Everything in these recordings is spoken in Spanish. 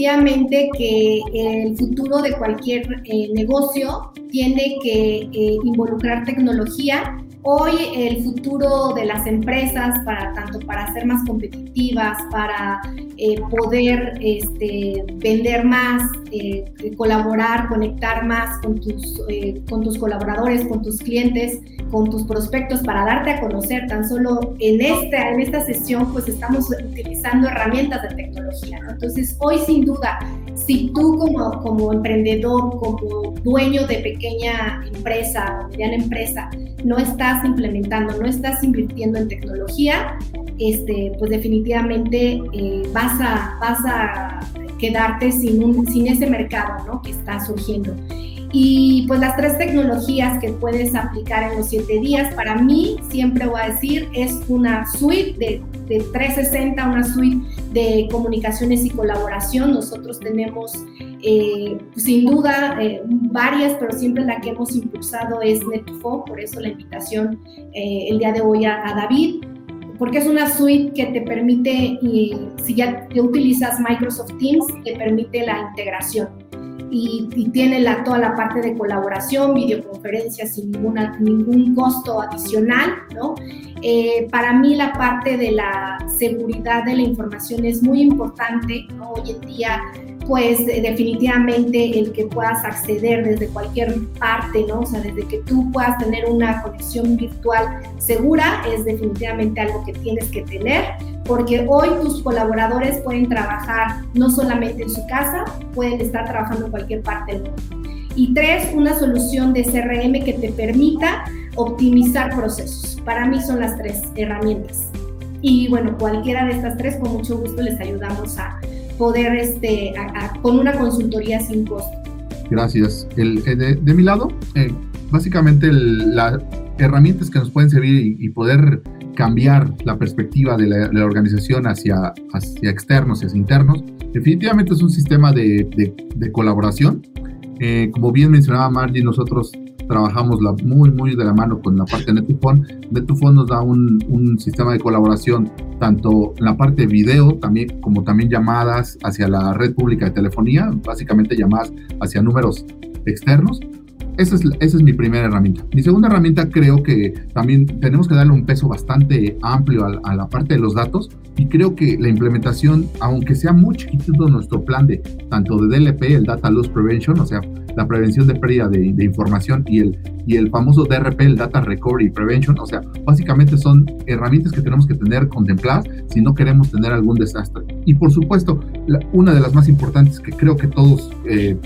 definitivamente que el futuro de cualquier eh, negocio tiene que eh, involucrar tecnología Hoy el futuro de las empresas, para tanto para ser más competitivas, para eh, poder este, vender más, eh, colaborar, conectar más con tus, eh, con tus colaboradores, con tus clientes, con tus prospectos, para darte a conocer. Tan solo en esta, en esta sesión, pues estamos utilizando herramientas de tecnología. Entonces, hoy sin duda, si tú como, como emprendedor, como dueño de pequeña empresa o mediana empresa, no estás implementando, no estás invirtiendo en tecnología, este, pues definitivamente eh, vas, a, vas a quedarte sin, sin ese mercado ¿no? que está surgiendo. Y pues las tres tecnologías que puedes aplicar en los siete días, para mí, siempre voy a decir, es una suite de, de 360, una suite de comunicaciones y colaboración. Nosotros tenemos eh, sin duda eh, varias, pero siempre la que hemos impulsado es Netfo, por eso la invitación eh, el día de hoy a, David, porque es una suite que te permite, si ya utilizas Microsoft Teams, te permite la integración. Y, tiene la, toda la parte de colaboración, videoconferencias sin ninguna, ningún costo adicional, ¿no? para mí la parte de la seguridad de la información es muy importante, ¿no? Hoy en día pues definitivamente el que puedas acceder desde cualquier parte, ¿no? O sea, desde que tú puedas tener una conexión virtual segura es definitivamente algo que tienes que tener, porque hoy tus colaboradores pueden trabajar no solamente en su casa, pueden estar trabajando en cualquier parte del mundo. Y tres, una solución de CRM que te permita optimizar procesos. Para mí son las tres herramientas. Y bueno, cualquiera de estas tres, con mucho gusto les ayudamos a poder, este, con una consultoría sin costo. Gracias. El, eh, de, mi lado, eh, básicamente las herramientas que nos pueden servir y, poder cambiar la perspectiva de la, organización hacia, hacia externos y hacia internos, definitivamente es un sistema de, de, colaboración. Eh, como bien mencionaba Margie, nosotros trabajamos la, muy, muy de la mano con la parte de Netufone. Netufone nos da un, un, sistema de colaboración tanto en la parte de video también, como también llamadas hacia la red pública de telefonía, básicamente llamadas hacia números externos. Esa es, esa es mi primera herramienta. Mi segunda herramienta creo que también tenemos que darle un peso bastante amplio a, la parte de los datos y creo que la implementación, aunque sea muy chiquitito nuestro plan de tanto de DLP, el Data Loss Prevention, o sea, la prevención de pérdida de, de, información y el, y el famoso DRP, el Data Recovery Prevention, o sea, básicamente son herramientas que tenemos que tener contempladas si no queremos tener algún desastre. Y por supuesto, una de las más importantes que creo que todos eh,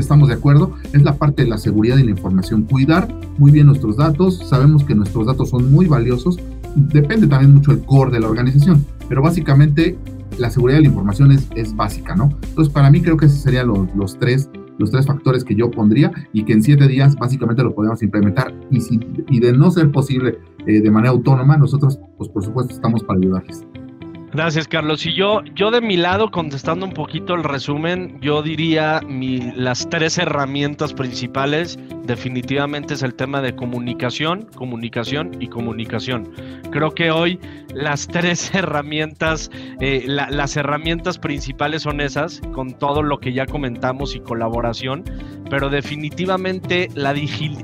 estamos de acuerdo es la parte de la seguridad y la información. Cuidar muy bien nuestros datos, sabemos que nuestros datos son muy valiosos, depende también mucho el core de la organización, pero básicamente la seguridad de la información es, es básica, ¿no? Entonces, para mí creo que esos serían los, los tres los tres factores que yo pondría y que en siete días básicamente lo podemos implementar. Y, si, y de no ser posible eh, de manera autónoma, nosotros, pues por supuesto, estamos para ayudarles. Gracias, Carlos. Y yo, yo de mi lado, contestando un poquito el resumen, yo diría mi, las tres herramientas principales definitivamente es el tema de comunicación, comunicación y comunicación. Creo que hoy las tres herramientas, eh, las herramientas principales son esas, con todo lo que ya comentamos y colaboración, pero definitivamente la,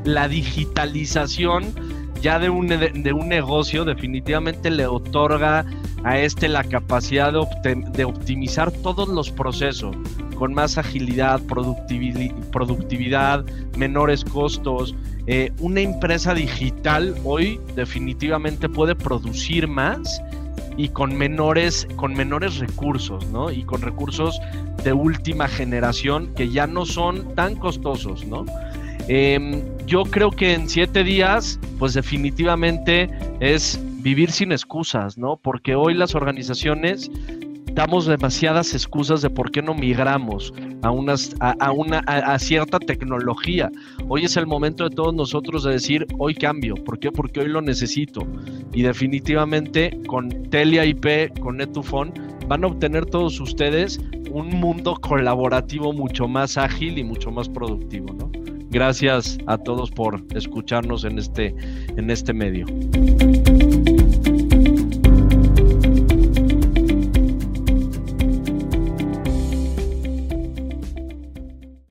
la digitalización ya de un, de un negocio definitivamente le otorga a este la capacidad de, optimizar todos los procesos con más agilidad, productividad, menores costos. Eh, una empresa digital hoy definitivamente puede producir más y con menores, con menores recursos, ¿no? Y con recursos de última generación que ya no son tan costosos, ¿no? Em, yo creo que en siete días, pues definitivamente es vivir sin excusas, ¿no? Porque hoy las organizaciones damos demasiadas excusas de por qué no migramos a, unas, a, una, a, cierta tecnología. Hoy es el momento de todos nosotros de decir, hoy cambio. ¿Por qué? Porque hoy lo necesito. Y definitivamente con Telia IP, con Netufone, van a obtener todos ustedes un mundo colaborativo mucho más ágil y mucho más productivo, ¿no? Gracias a todos por escucharnos en este, en este medio.